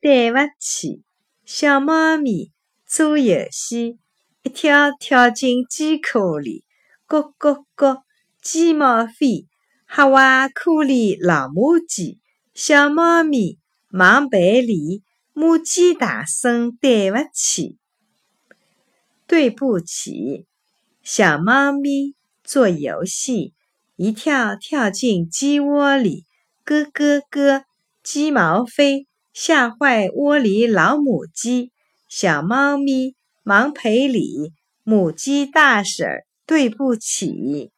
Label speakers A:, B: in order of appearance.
A: 对勿起。小猫咪做游戏，一跳跳进鸡壳里，咯咯咯，鸡毛飞，吓坏壳里老母鸡。小猫咪忙赔礼，母鸡大声对勿起。对不起，小猫咪做游戏，一跳跳进鸡窝里，咯咯咯，鸡毛飞，吓坏窝里老母鸡。小猫咪忙赔礼，母鸡大婶对不起。